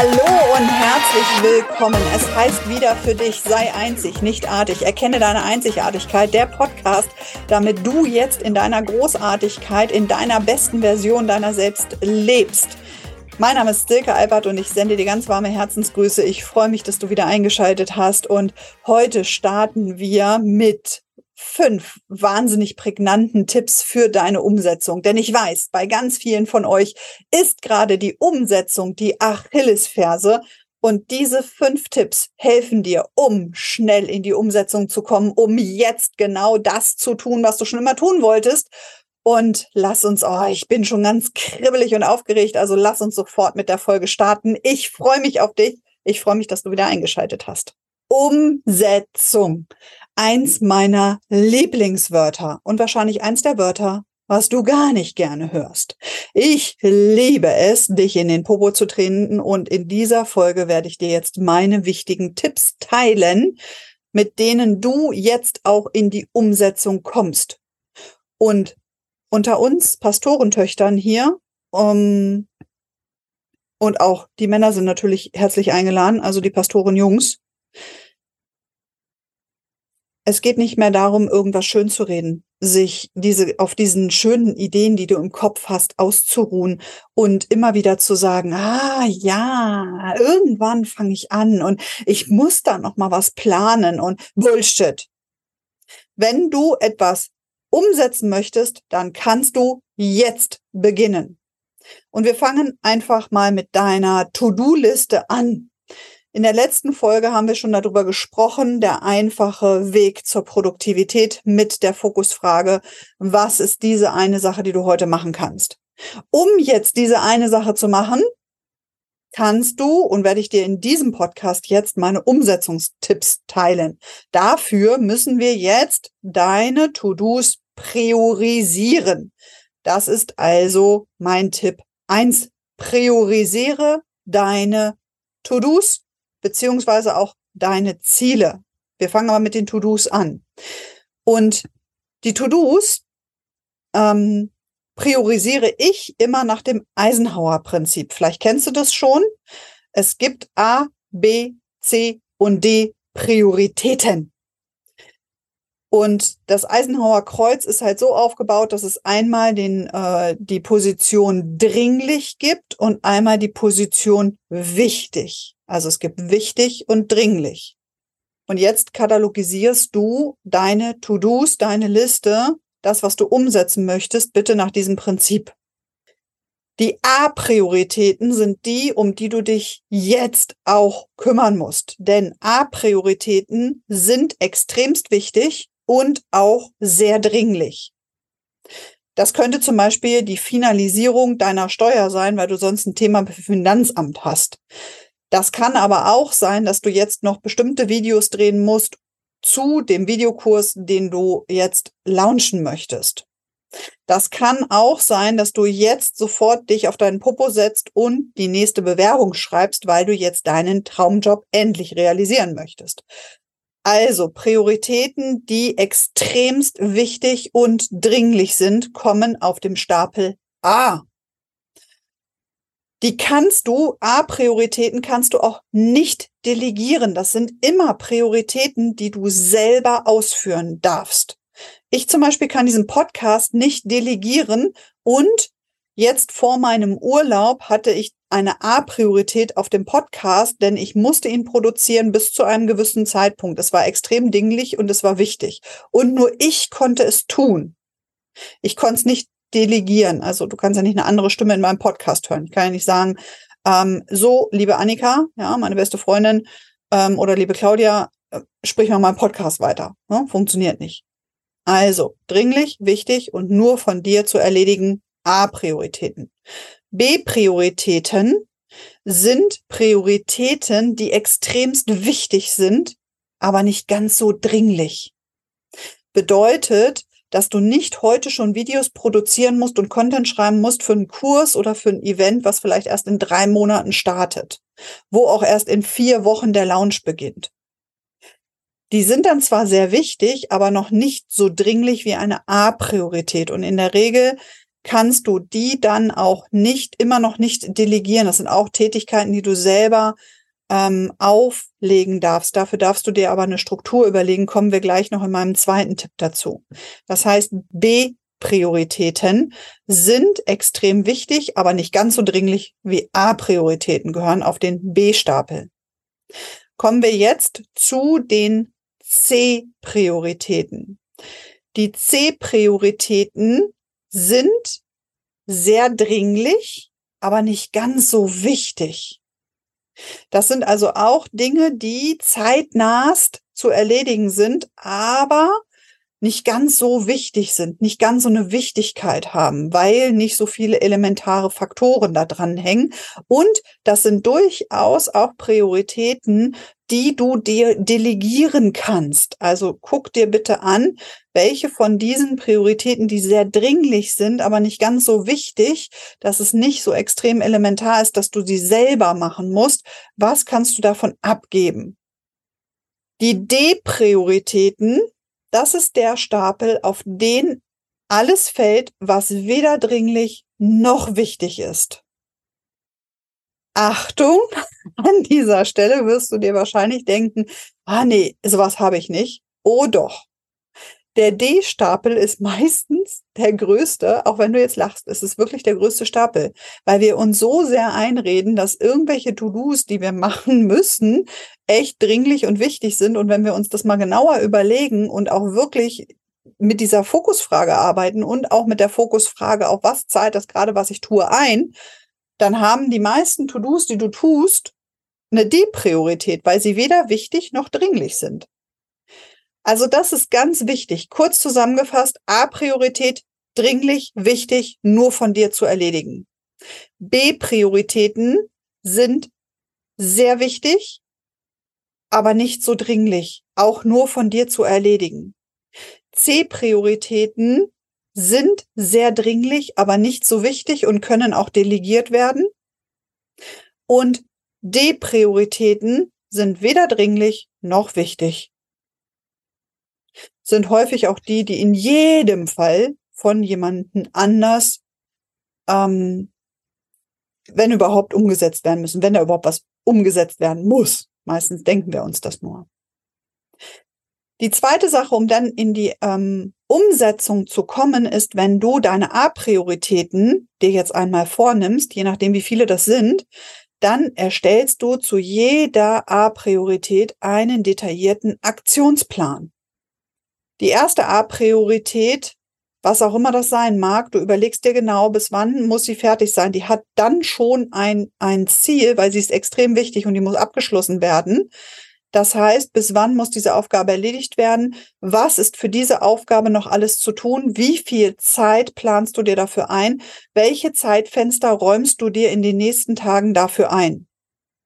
Hallo und herzlich willkommen. Es heißt wieder für dich, sei einzig, nicht artig. Erkenne deine Einzigartigkeit, der Podcast, damit du jetzt in deiner Großartigkeit, in deiner besten Version deiner selbst lebst. Mein Name ist Silke Albert und ich sende dir ganz warme Herzensgrüße. Ich freue mich, dass du wieder eingeschaltet hast und heute starten wir mit fünf wahnsinnig prägnanten Tipps für deine Umsetzung. Denn ich weiß, bei ganz vielen von euch ist gerade die Umsetzung die Achillesferse. Und diese fünf Tipps helfen dir, um schnell in die Umsetzung zu kommen, um jetzt genau das zu tun, was du schon immer tun wolltest. Und lass uns, oh, ich bin schon ganz kribbelig und aufgeregt, also lass uns sofort mit der Folge starten. Ich freue mich auf dich. Ich freue mich, dass du wieder eingeschaltet hast. Umsetzung eins meiner Lieblingswörter und wahrscheinlich eins der Wörter, was du gar nicht gerne hörst. Ich liebe es, dich in den Popo zu treten und in dieser Folge werde ich dir jetzt meine wichtigen Tipps teilen, mit denen du jetzt auch in die Umsetzung kommst. Und unter uns Pastorentöchtern hier, um, und auch die Männer sind natürlich herzlich eingeladen, also die Pastorenjungs, es geht nicht mehr darum, irgendwas schön zu reden, sich diese, auf diesen schönen Ideen, die du im Kopf hast, auszuruhen und immer wieder zu sagen, ah, ja, irgendwann fange ich an und ich muss da noch mal was planen und Bullshit. Wenn du etwas umsetzen möchtest, dann kannst du jetzt beginnen. Und wir fangen einfach mal mit deiner To-Do-Liste an. In der letzten Folge haben wir schon darüber gesprochen, der einfache Weg zur Produktivität mit der Fokusfrage, was ist diese eine Sache, die du heute machen kannst? Um jetzt diese eine Sache zu machen, kannst du und werde ich dir in diesem Podcast jetzt meine Umsetzungstipps teilen. Dafür müssen wir jetzt deine To-Dos priorisieren. Das ist also mein Tipp eins: Priorisiere deine To-Dos beziehungsweise auch deine Ziele. Wir fangen aber mit den To-Dos an. Und die To-Dos ähm, priorisiere ich immer nach dem Eisenhower-Prinzip. Vielleicht kennst du das schon. Es gibt A, B, C und D Prioritäten. Und das Eisenhower Kreuz ist halt so aufgebaut, dass es einmal den, äh, die Position dringlich gibt und einmal die Position wichtig. Also es gibt wichtig und dringlich. Und jetzt katalogisierst du deine To-Dos, deine Liste, das, was du umsetzen möchtest, bitte nach diesem Prinzip. Die A-Prioritäten sind die, um die du dich jetzt auch kümmern musst. Denn A-Prioritäten sind extremst wichtig und auch sehr dringlich. Das könnte zum Beispiel die Finalisierung deiner Steuer sein, weil du sonst ein Thema für Finanzamt hast. Das kann aber auch sein, dass du jetzt noch bestimmte Videos drehen musst zu dem Videokurs, den du jetzt launchen möchtest. Das kann auch sein, dass du jetzt sofort dich auf deinen Popo setzt und die nächste Bewerbung schreibst, weil du jetzt deinen Traumjob endlich realisieren möchtest. Also Prioritäten, die extremst wichtig und dringlich sind, kommen auf dem Stapel A. Die kannst du, A-Prioritäten kannst du auch nicht delegieren. Das sind immer Prioritäten, die du selber ausführen darfst. Ich zum Beispiel kann diesen Podcast nicht delegieren und jetzt vor meinem Urlaub hatte ich eine A-Priorität auf dem Podcast, denn ich musste ihn produzieren bis zu einem gewissen Zeitpunkt. Es war extrem dinglich und es war wichtig. Und nur ich konnte es tun. Ich konnte es nicht delegieren. Also du kannst ja nicht eine andere Stimme in meinem Podcast hören. Ich kann ja nicht sagen, ähm, so, liebe Annika, ja, meine beste Freundin, ähm, oder liebe Claudia, äh, sprich mal meinen Podcast weiter. Ne? Funktioniert nicht. Also, dringlich, wichtig und nur von dir zu erledigen A-Prioritäten. B-Prioritäten sind Prioritäten, die extremst wichtig sind, aber nicht ganz so dringlich. Bedeutet, dass du nicht heute schon Videos produzieren musst und Content schreiben musst für einen Kurs oder für ein Event, was vielleicht erst in drei Monaten startet, wo auch erst in vier Wochen der Launch beginnt. Die sind dann zwar sehr wichtig, aber noch nicht so dringlich wie eine A-Priorität. Und in der Regel kannst du die dann auch nicht, immer noch nicht delegieren. Das sind auch Tätigkeiten, die du selber ähm, auflegen darfst. Dafür darfst du dir aber eine Struktur überlegen. Kommen wir gleich noch in meinem zweiten Tipp dazu. Das heißt, B-Prioritäten sind extrem wichtig, aber nicht ganz so dringlich wie A-Prioritäten gehören auf den B-Stapel. Kommen wir jetzt zu den C-Prioritäten. Die C-Prioritäten sind sehr dringlich, aber nicht ganz so wichtig. Das sind also auch Dinge, die zeitnahst zu erledigen sind, aber nicht ganz so wichtig sind, nicht ganz so eine Wichtigkeit haben, weil nicht so viele elementare Faktoren da dran hängen. Und das sind durchaus auch Prioritäten, die du dir delegieren kannst. Also guck dir bitte an, welche von diesen Prioritäten, die sehr dringlich sind, aber nicht ganz so wichtig, dass es nicht so extrem elementar ist, dass du sie selber machen musst, was kannst du davon abgeben? Die D-Prioritäten, das ist der Stapel, auf den alles fällt, was weder dringlich noch wichtig ist. Achtung, an dieser Stelle wirst du dir wahrscheinlich denken, ah nee, sowas habe ich nicht. Oh doch. Der D-Stapel ist meistens der größte, auch wenn du jetzt lachst, es ist wirklich der größte Stapel, weil wir uns so sehr einreden, dass irgendwelche To-Dos, die wir machen müssen, echt dringlich und wichtig sind. Und wenn wir uns das mal genauer überlegen und auch wirklich mit dieser Fokusfrage arbeiten und auch mit der Fokusfrage, auf was zahlt das gerade, was ich tue, ein, dann haben die meisten To-Dos, die du tust, eine D-Priorität, weil sie weder wichtig noch dringlich sind. Also das ist ganz wichtig. Kurz zusammengefasst, A-Priorität, dringlich, wichtig, nur von dir zu erledigen. B-Prioritäten sind sehr wichtig, aber nicht so dringlich, auch nur von dir zu erledigen. C-Prioritäten sind sehr dringlich, aber nicht so wichtig und können auch delegiert werden. Und D-Prioritäten sind weder dringlich noch wichtig sind häufig auch die, die in jedem Fall von jemandem anders, ähm, wenn überhaupt umgesetzt werden müssen, wenn da überhaupt was umgesetzt werden muss. Meistens denken wir uns das nur. Die zweite Sache, um dann in die ähm, Umsetzung zu kommen, ist, wenn du deine A-Prioritäten dir jetzt einmal vornimmst, je nachdem wie viele das sind, dann erstellst du zu jeder A-Priorität einen detaillierten Aktionsplan. Die erste A-Priorität, was auch immer das sein mag, du überlegst dir genau, bis wann muss sie fertig sein. Die hat dann schon ein, ein Ziel, weil sie ist extrem wichtig und die muss abgeschlossen werden. Das heißt, bis wann muss diese Aufgabe erledigt werden? Was ist für diese Aufgabe noch alles zu tun? Wie viel Zeit planst du dir dafür ein? Welche Zeitfenster räumst du dir in den nächsten Tagen dafür ein?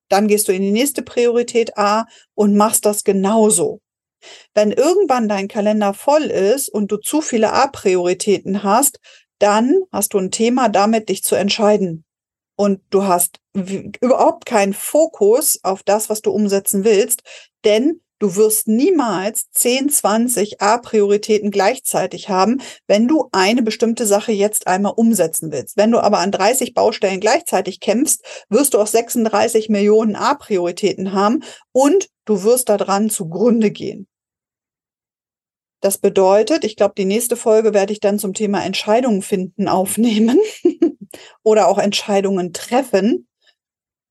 Dann gehst du in die nächste Priorität A und machst das genauso. Wenn irgendwann dein Kalender voll ist und du zu viele A-Prioritäten hast, dann hast du ein Thema damit, dich zu entscheiden. Und du hast überhaupt keinen Fokus auf das, was du umsetzen willst, denn du wirst niemals 10, 20 A-Prioritäten gleichzeitig haben, wenn du eine bestimmte Sache jetzt einmal umsetzen willst. Wenn du aber an 30 Baustellen gleichzeitig kämpfst, wirst du auch 36 Millionen A-Prioritäten haben und du wirst daran zugrunde gehen. Das bedeutet, ich glaube, die nächste Folge werde ich dann zum Thema Entscheidungen finden aufnehmen oder auch Entscheidungen treffen.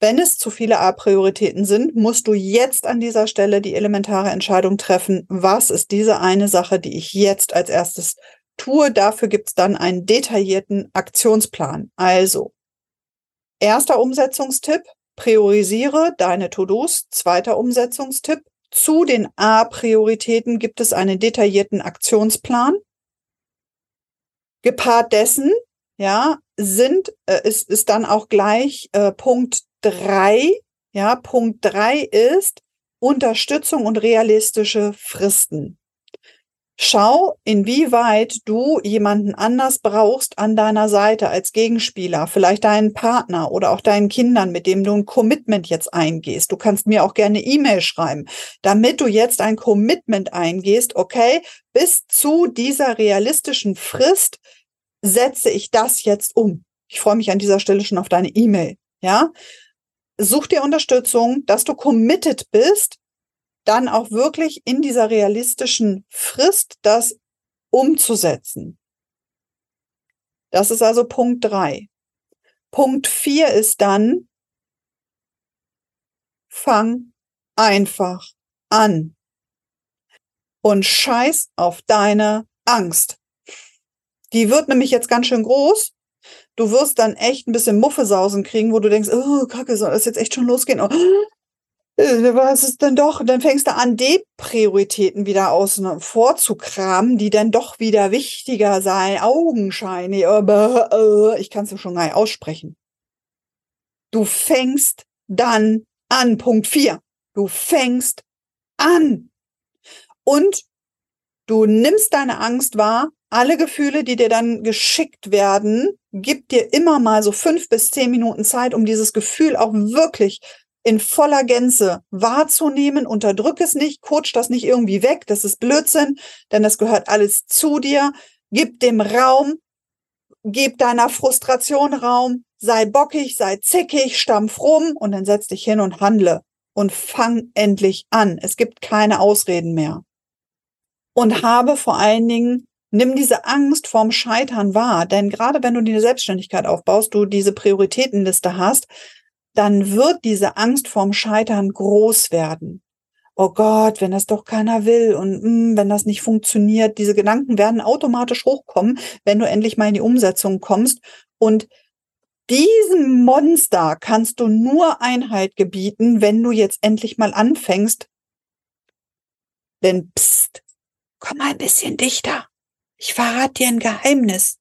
Wenn es zu viele A-Prioritäten sind, musst du jetzt an dieser Stelle die elementare Entscheidung treffen, was ist diese eine Sache, die ich jetzt als erstes tue. Dafür gibt es dann einen detaillierten Aktionsplan. Also, erster Umsetzungstipp, priorisiere deine To-Dos. Zweiter Umsetzungstipp, zu den A-Prioritäten gibt es einen detaillierten Aktionsplan. Gepaart dessen, ja, sind, äh, ist, ist dann auch gleich äh, Punkt drei. Ja, Punkt drei ist Unterstützung und realistische Fristen. Schau, inwieweit du jemanden anders brauchst an deiner Seite als Gegenspieler, vielleicht deinen Partner oder auch deinen Kindern, mit dem du ein Commitment jetzt eingehst. Du kannst mir auch gerne E-Mail schreiben, damit du jetzt ein Commitment eingehst, okay, bis zu dieser realistischen Frist setze ich das jetzt um? Ich freue mich an dieser Stelle schon auf deine E-Mail. Ja, such dir Unterstützung, dass du committed bist, dann auch wirklich in dieser realistischen Frist das umzusetzen. Das ist also Punkt drei. Punkt vier ist dann, fang einfach an und scheiß auf deine Angst. Die wird nämlich jetzt ganz schön groß. Du wirst dann echt ein bisschen Muffesausen kriegen, wo du denkst, oh, Kacke, soll das jetzt echt schon losgehen? Oh, was ist denn doch? Dann fängst du an, D-Prioritäten wieder außen vorzukramen, die dann doch wieder wichtiger sein, augenscheinlich, aber äh, ich kann es schon gar nicht aussprechen. Du fängst dann an, Punkt vier. Du fängst an. Und du nimmst deine Angst wahr, alle Gefühle, die dir dann geschickt werden, gib dir immer mal so fünf bis zehn Minuten Zeit, um dieses Gefühl auch wirklich in voller Gänze wahrzunehmen. Unterdrück es nicht, coach das nicht irgendwie weg. Das ist Blödsinn, denn das gehört alles zu dir. Gib dem Raum, gib deiner Frustration Raum, sei bockig, sei zickig, stampf rum und dann setz dich hin und handle und fang endlich an. Es gibt keine Ausreden mehr. Und habe vor allen Dingen Nimm diese Angst vorm Scheitern wahr, denn gerade wenn du die Selbstständigkeit aufbaust, du diese Prioritätenliste hast, dann wird diese Angst vorm Scheitern groß werden. Oh Gott, wenn das doch keiner will und mh, hm, wenn das nicht funktioniert, diese Gedanken werden automatisch hochkommen, wenn du endlich mal in die Umsetzung kommst. Und diesem Monster kannst du nur Einheit gebieten, wenn du jetzt endlich mal anfängst. Denn pst, komm mal ein bisschen dichter. Ich verrate dir ein Geheimnis.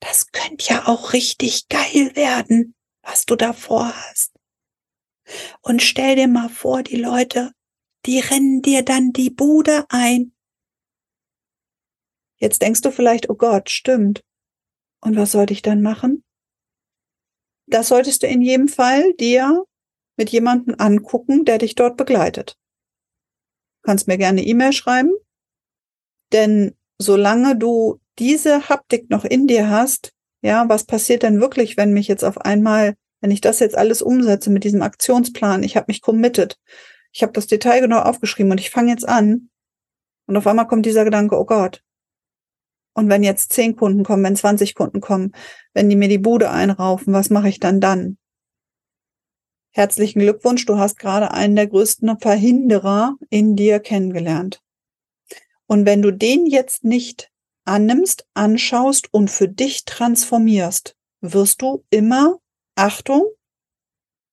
Das könnte ja auch richtig geil werden was du davor hast. Und stell dir mal vor, die Leute, die rennen dir dann die Bude ein. Jetzt denkst du vielleicht, oh Gott, stimmt. Und was sollte ich dann machen? Das solltest du in jedem Fall dir mit jemandem angucken, der dich dort begleitet. Du kannst mir gerne E-Mail schreiben, denn solange du diese Haptik noch in dir hast, ja, was passiert denn wirklich, wenn mich jetzt auf einmal, wenn ich das jetzt alles umsetze mit diesem Aktionsplan, ich habe mich committed, ich habe das Detail genau aufgeschrieben und ich fange jetzt an und auf einmal kommt dieser Gedanke, oh Gott. Und wenn jetzt zehn Kunden kommen, wenn 20 Kunden kommen, wenn die mir die Bude einraufen, was mache ich dann dann? Herzlichen Glückwunsch, du hast gerade einen der größten Verhinderer in dir kennengelernt. Und wenn du den jetzt nicht annimmst, anschaust und für dich transformierst, wirst du immer, Achtung,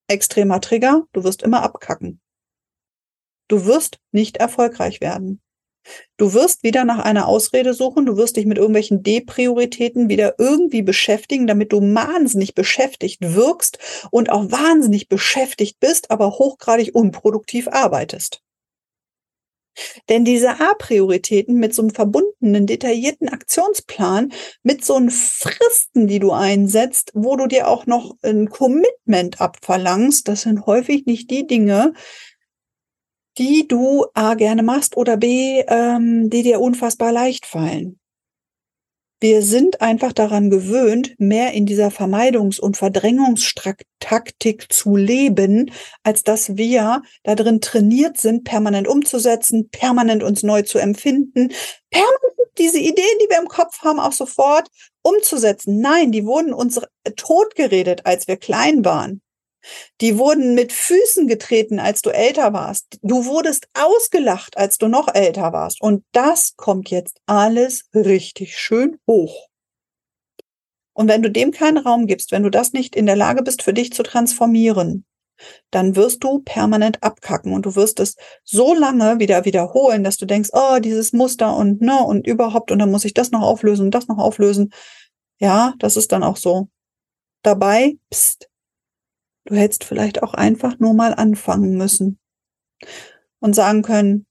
extremer Trigger, du wirst immer abkacken. Du wirst nicht erfolgreich werden. Du wirst wieder nach einer Ausrede suchen, du wirst dich mit irgendwelchen D-Prioritäten wieder irgendwie beschäftigen, damit du wahnsinnig beschäftigt wirkst und auch wahnsinnig beschäftigt bist, aber hochgradig unproduktiv arbeitest. Denn diese A-Prioritäten mit so einem verbundenen, detaillierten Aktionsplan, mit so einen Fristen, die du einsetzt, wo du dir auch noch ein Commitment abverlangst, das sind häufig nicht die Dinge, die du A gerne machst oder B, ähm, die dir unfassbar leicht fallen. Wir sind einfach daran gewöhnt, mehr in dieser Vermeidungs- und Verdrängungstaktik zu leben, als dass wir da drin trainiert sind, permanent umzusetzen, permanent uns neu zu empfinden, permanent diese Ideen, die wir im Kopf haben, auch sofort umzusetzen. Nein, die wurden uns totgeredet, als wir klein waren. Die wurden mit Füßen getreten, als du älter warst. Du wurdest ausgelacht, als du noch älter warst. Und das kommt jetzt alles richtig schön hoch. Und wenn du dem keinen Raum gibst, wenn du das nicht in der Lage bist, für dich zu transformieren, dann wirst du permanent abkacken und du wirst es so lange wieder wiederholen, dass du denkst, oh, dieses Muster und ne und überhaupt und dann muss ich das noch auflösen und das noch auflösen. Ja, das ist dann auch so. Dabei, pst, Du hättest vielleicht auch einfach nur mal anfangen müssen und sagen können,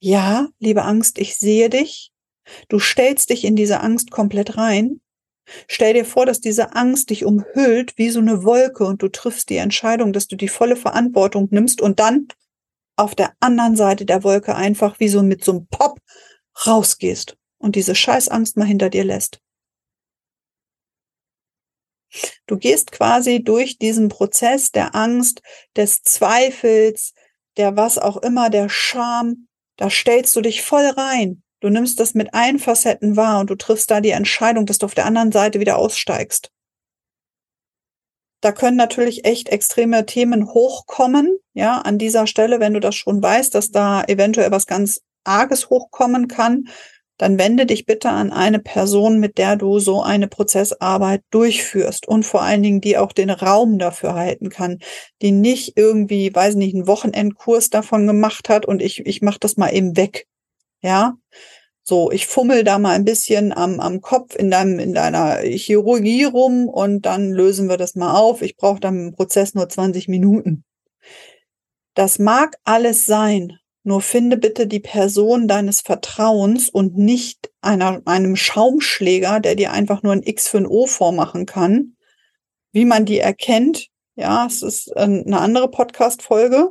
ja, liebe Angst, ich sehe dich. Du stellst dich in diese Angst komplett rein. Stell dir vor, dass diese Angst dich umhüllt wie so eine Wolke und du triffst die Entscheidung, dass du die volle Verantwortung nimmst und dann auf der anderen Seite der Wolke einfach wie so mit so einem Pop rausgehst und diese Scheißangst mal hinter dir lässt. Du gehst quasi durch diesen Prozess der Angst, des Zweifels, der was auch immer, der Scham, da stellst du dich voll rein. Du nimmst das mit allen Facetten wahr und du triffst da die Entscheidung, dass du auf der anderen Seite wieder aussteigst. Da können natürlich echt extreme Themen hochkommen, ja, an dieser Stelle, wenn du das schon weißt, dass da eventuell was ganz Arges hochkommen kann, dann wende dich bitte an eine Person, mit der du so eine Prozessarbeit durchführst und vor allen Dingen, die auch den Raum dafür halten kann, die nicht irgendwie, weiß nicht, einen Wochenendkurs davon gemacht hat und ich, ich mache das mal eben weg. Ja, so, ich fummel da mal ein bisschen am, am Kopf in deinem, in deiner Chirurgie rum und dann lösen wir das mal auf. Ich brauche dann im Prozess nur 20 Minuten. Das mag alles sein, nur finde bitte die Person deines Vertrauens und nicht einer, einem Schaumschläger, der dir einfach nur ein X für ein O vormachen kann. Wie man die erkennt, ja, es ist eine andere Podcast-Folge.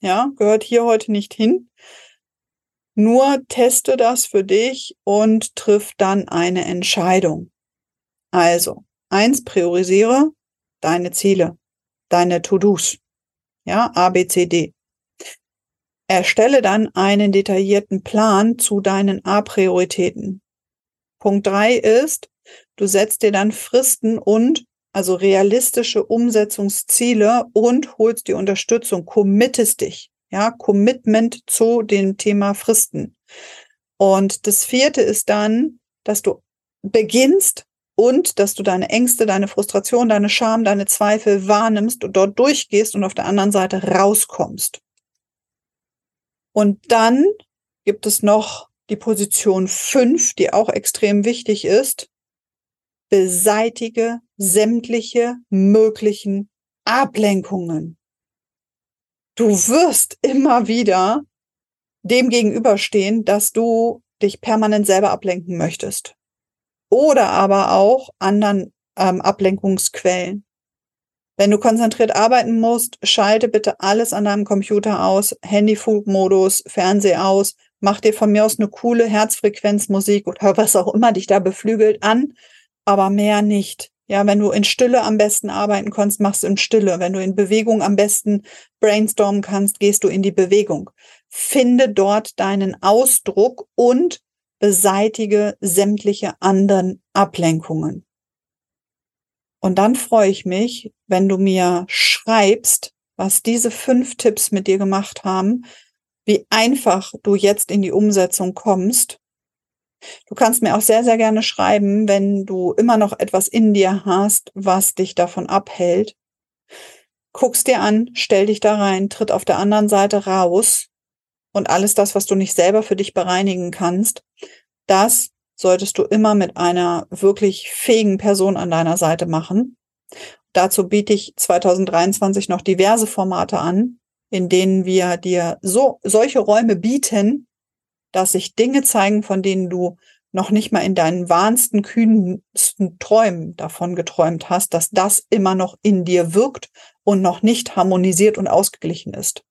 Ja, gehört hier heute nicht hin. Nur teste das für dich und triff dann eine Entscheidung. Also, eins, priorisiere deine Ziele, deine To-Dos. Ja, A, B, C, D. Erstelle dann einen detaillierten Plan zu deinen A-Prioritäten. Punkt drei ist, du setzt dir dann Fristen und also realistische Umsetzungsziele und holst die Unterstützung, committest dich. Ja, Commitment zu dem Thema Fristen. Und das vierte ist dann, dass du beginnst und dass du deine Ängste, deine Frustration, deine Scham, deine Zweifel wahrnimmst und dort durchgehst und auf der anderen Seite rauskommst. Und dann gibt es noch die Position 5, die auch extrem wichtig ist. Beseitige sämtliche möglichen Ablenkungen. Du wirst immer wieder dem gegenüberstehen, dass du dich permanent selber ablenken möchtest. Oder aber auch anderen ähm, Ablenkungsquellen. Wenn du konzentriert arbeiten musst, schalte bitte alles an deinem Computer aus, Handyflugmodus, Fernseher aus, mach dir von mir aus eine coole Herzfrequenzmusik oder was auch immer dich da beflügelt an, aber mehr nicht. Ja, wenn du in Stille am besten arbeiten kannst, machst du in Stille. Wenn du in Bewegung am besten brainstormen kannst, gehst du in die Bewegung. Finde dort deinen Ausdruck und beseitige sämtliche anderen Ablenkungen. Und dann freue ich mich, wenn du mir schreibst, was diese fünf Tipps mit dir gemacht haben, wie einfach du jetzt in die Umsetzung kommst. Du kannst mir auch sehr, sehr gerne schreiben, wenn du immer noch etwas in dir hast, was dich davon abhält. Guckst dir an, stell dich da rein, tritt auf der anderen Seite raus und alles das, was du nicht selber für dich bereinigen kannst, das solltest du immer mit einer wirklich fähigen Person an deiner Seite machen. Dazu biete ich 2023 noch diverse Formate an, in denen wir dir so solche Räume bieten, dass sich Dinge zeigen, von denen du noch nicht mal in deinen wahnsten, kühnsten Träumen davon geträumt hast, dass das immer noch in dir wirkt und noch nicht harmonisiert und ausgeglichen ist.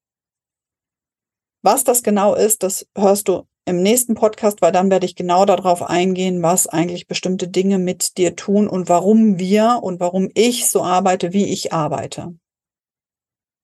Was das genau ist, das hörst du im nächsten Podcast, weil dann werde ich genau darauf eingehen, was eigentlich bestimmte Dinge mit dir tun und warum wir und warum ich so arbeite, wie ich arbeite.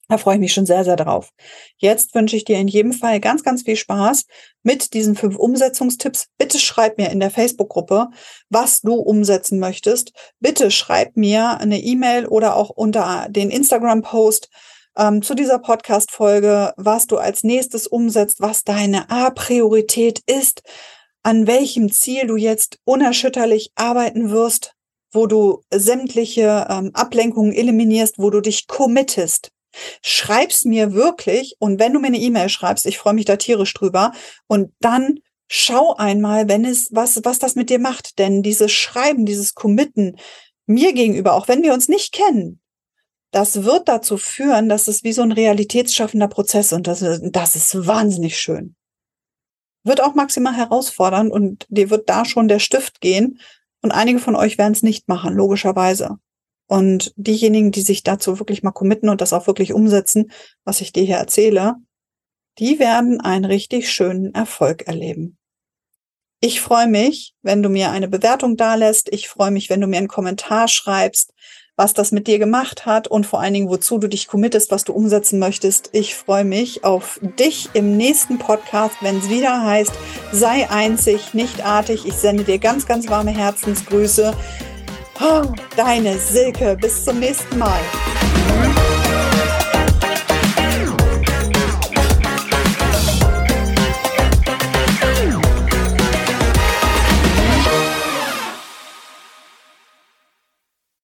Da freue ich mich schon sehr, sehr drauf. Jetzt wünsche ich dir in jedem Fall ganz, ganz viel Spaß mit diesen fünf Umsetzungstipps. Bitte schreib mir in der Facebook-Gruppe, was du umsetzen möchtest. Bitte schreib mir eine E-Mail oder auch unter den Instagram-Post, ähm, zu dieser Podcast-Folge, was du als nächstes umsetzt, was deine A-Priorität ist, an welchem Ziel du jetzt unerschütterlich arbeiten wirst, wo du sämtliche ähm, Ablenkungen eliminierst, wo du dich committest. Schreib's mir wirklich und wenn du mir eine E-Mail schreibst, ich freue mich da tierisch drüber und dann schau einmal, wenn es was was das mit dir macht, denn dieses Schreiben, dieses Committen mir gegenüber, auch wenn wir uns nicht kennen, das wird dazu führen, dass es wie so ein realitätsschaffender Prozess und das, das ist wahnsinnig schön. Wird auch maximal herausfordernd und dir wird da schon der Stift gehen und einige von euch werden es nicht machen, logischerweise. Und diejenigen, die sich dazu wirklich mal committen und das auch wirklich umsetzen, was ich dir hier erzähle, die werden einen richtig schönen Erfolg erleben. Ich freue mich, wenn du mir eine Bewertung dalässt. Ich freue mich, wenn du mir einen Kommentar schreibst, was das mit dir gemacht hat und vor allen Dingen, wozu du dich committest, was du umsetzen möchtest. Ich freue mich auf dich im nächsten Podcast, wenn es wieder heißt, sei einzig, nicht artig. Ich sende dir ganz, ganz warme Herzensgrüße. Oh, deine Silke. Bis zum nächsten Mal.